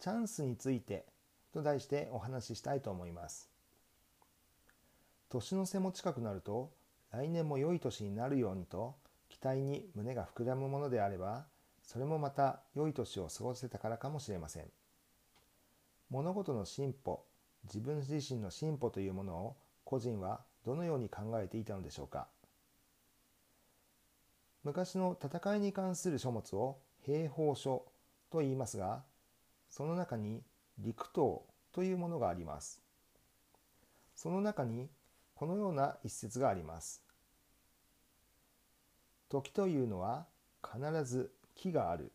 チャンスについてと題してお話ししたいと思います。年の瀬も近くなると来年も良い年になるようにと期待に胸が膨らむものであればそれもまた良い年を過ごせたからかもしれません。物事の進歩自分自身の進歩というものを個人はどのように考えていたのでしょうか。昔の戦いに関する書物を兵法書と言いますがその中に陸闘というものがあります。その中にこのような一節があります。時というのは必ず木がある。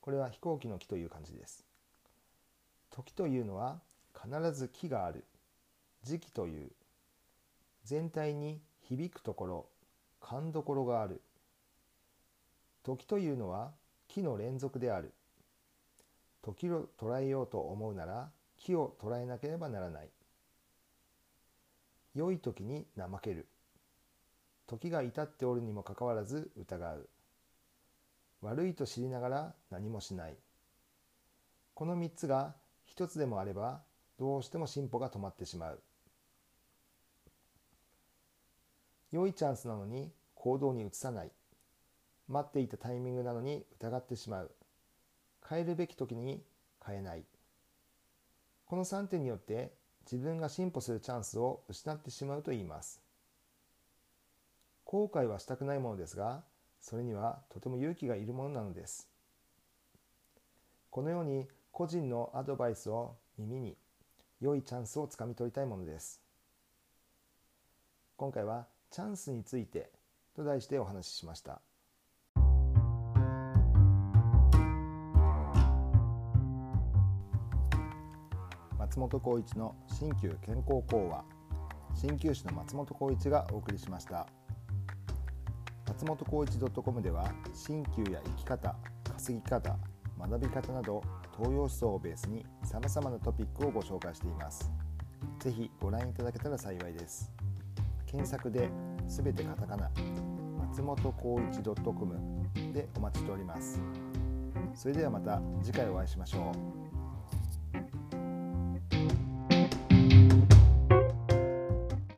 これは飛行機の木という感じです。時というのは必ず木がある。時期という。全体に響くところ。勘どころがある。時というのは木の連続である。時を捉えようと思うなら木を捉えなければならない。良い時に怠ける。時が至っておるにもかかわらず疑う。悪いと知りながら何もしない。この3つが一つでもあればどうしても進歩が止まってしまう。良いチャンスなのに行動に移さない。待っていたタイミングなのに疑ってしまう。変えるべき時に変えない。この3点によって自分が進歩するチャンスを失ってしまうと言います。後悔はしたくないものですがそれにはとても勇気がいるものなのです。このように個人のアドバイスを耳に良いチャンスをつかみ取りたいものです。今回はチャンスについてと題してお話ししました。松本浩一の新旧健康講話。鍼灸師の松本浩一がお送りしました。松本浩一 .com では鍼灸や生き方稼ぎ方学び方など東洋思想をベースにさまざまなトピックをご紹介しています。ぜひご覧いただけたら幸いです。検索で全てカタカナ松本浩一 .com でお待ちしております。それではまた次回お会いしましょう。